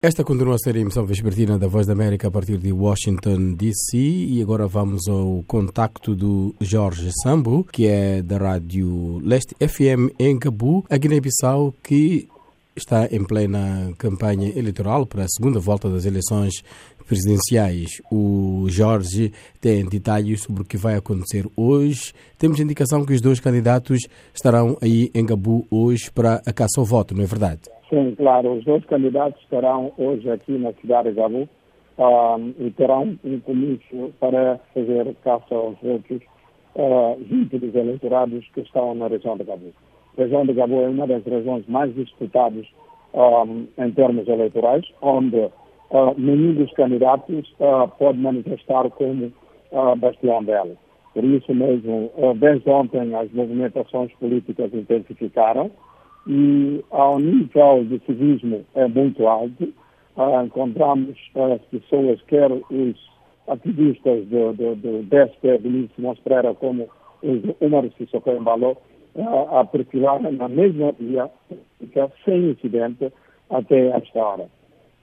Esta continua a ser a emissão vespertina da Voz da América a partir de Washington, D.C. E agora vamos ao contacto do Jorge Sambo, que é da Rádio Leste FM em Cabu, a Guiné-Bissau, que está em plena campanha eleitoral para a segunda volta das eleições presidenciais. O Jorge tem detalhes sobre o que vai acontecer hoje. Temos indicação que os dois candidatos estarão aí em Gabu hoje para a caça ao voto, não é verdade? Sim, claro. Os dois candidatos estarão hoje aqui na cidade de Gabu um, e terão um comício para fazer caça aos votos uh, junto dos eleitorados que estão na região de Gabu. A região de Gabu é uma das regiões mais disputadas um, em termos eleitorais, onde uh, nenhum dos candidatos uh, pode manifestar como uh, bastião dela. Por isso mesmo, desde ontem as movimentações políticas intensificaram e ao nível de civismo é muito alto. Uh, encontramos as pessoas, quer os ativistas do, do, do DSP, Vinícius como os Umar Sissoko Embalo, uh, a perfilar na mesma via, sem incidente, até esta hora.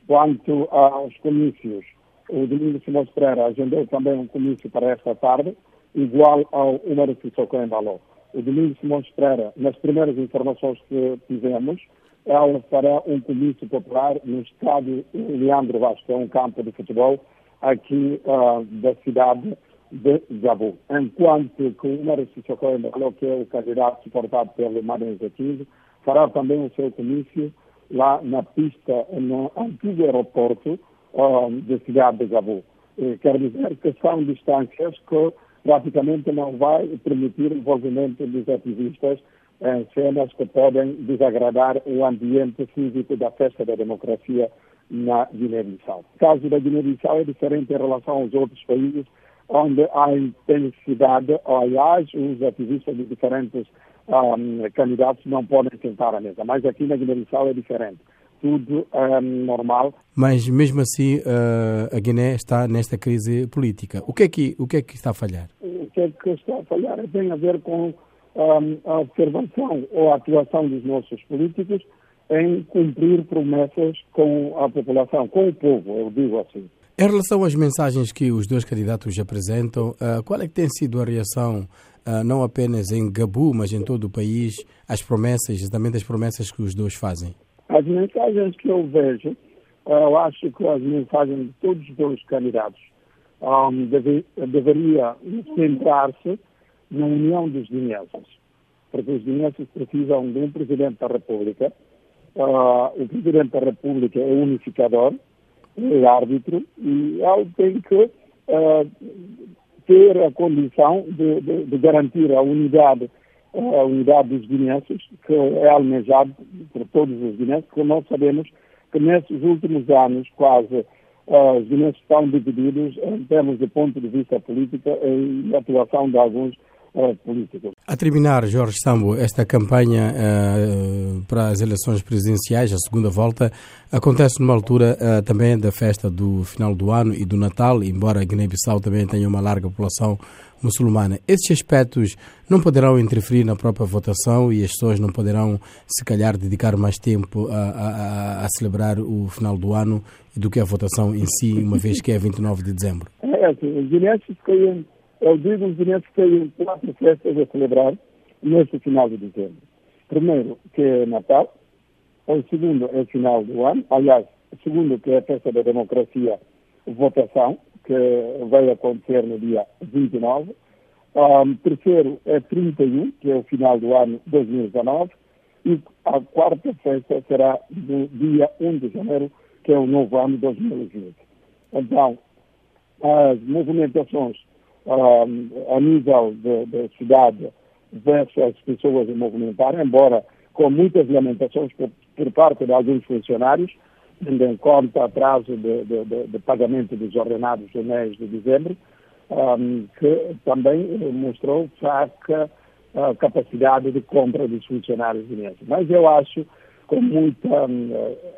Quanto aos comícios, o Domingos Simões Pereira agendou também um comício para esta tarde, igual ao Umar Sissoko Embalo o Domingos Simões Pereira, nas primeiras informações que tivemos, ela fará um comício popular no estádio Leandro Vasco, é um campo de futebol aqui uh, da cidade de Jabu. Enquanto que o Mário Sissoko falou que é o candidato suportado pelo Mário Zequizo, fará também o seu comício lá na pista, no antigo aeroporto uh, da cidade de Jabu. Quer dizer que são distâncias que praticamente não vai permitir o envolvimento dos ativistas em cenas que podem desagradar o ambiente físico da festa da democracia na Guiné-Bissau. O caso da Guiné-Bissau é diferente em relação aos outros países, onde há intensidade, aliás, os ativistas de diferentes um, candidatos não podem sentar à mesa. Mas aqui na Guiné-Bissau é diferente tudo um, normal. Mas mesmo assim uh, a Guiné está nesta crise política. O que, é que, o que é que está a falhar? Que é que está a falhar tem a ver com um, a observação ou a atuação dos nossos políticos em cumprir promessas com a população, com o povo, eu digo assim. Em relação às mensagens que os dois candidatos apresentam, uh, qual é que tem sido a reação, uh, não apenas em Gabu, mas em todo o país, às promessas, exatamente as promessas que os dois fazem? As mensagens que eu vejo, eu acho que as mensagens de todos os dois candidatos um, deve, deveria centrar-se na união dos guineenses, porque os guineenses precisam de um Presidente da República. Uh, o Presidente da República é unificador, é árbitro, e ele tem que uh, ter a condição de, de, de garantir a unidade a unidade dos guineenses, que é almejado por todos os guineenses, porque nós sabemos que nesses últimos anos, quase, os guineenses estão divididos em termos de ponto de vista político e atuação de alguns políticos. A terminar, Jorge Sambo, esta campanha uh, para as eleições presidenciais, a segunda volta, acontece numa altura uh, também da festa do final do ano e do Natal, embora Guiné-Bissau também tenha uma larga população muçulmana. Esses aspectos não poderão interferir na própria votação e as pessoas não poderão, se calhar, dedicar mais tempo a, a, a celebrar o final do ano do que a votação em si, uma vez que é 29 de dezembro. É assim, os eu digo os guineenses têm quatro festas a celebrar neste final de dezembro. Primeiro, que é Natal. O segundo é o final do ano. Aliás, o segundo, que é a festa da democracia, votação que vai acontecer no dia 29. Um, terceiro é 31, que é o final do ano 2019. E a quarta festa será no dia 1 de janeiro, que é o novo ano 2020. Então, as movimentações um, a nível da cidade versus as pessoas a movimentar, embora com muitas lamentações por, por parte de alguns funcionários, tendo em conta atraso de, de, de, de, pagamento dos ordenados do mês de dezembro, um, que também mostrou fraca capacidade de compra dos funcionários guineenses. Mas eu acho, com muita um,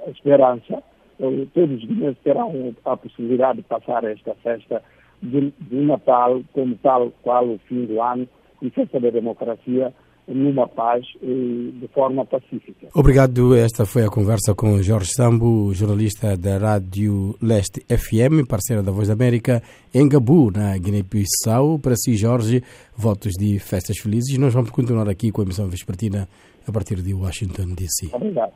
esperança, todos os guineenses terão a possibilidade de passar esta festa de, de Natal como tal qual o fim do ano e festa da democracia numa paz e de forma pacífica. Obrigado. Esta foi a conversa com Jorge Sambo, jornalista da Rádio Leste FM, parceira da Voz da América, em Gabu, na Guiné-Bissau. Para si, Jorge, votos de festas felizes. Nós vamos continuar aqui com a emissão vespertina a partir de Washington, D.C. Obrigado.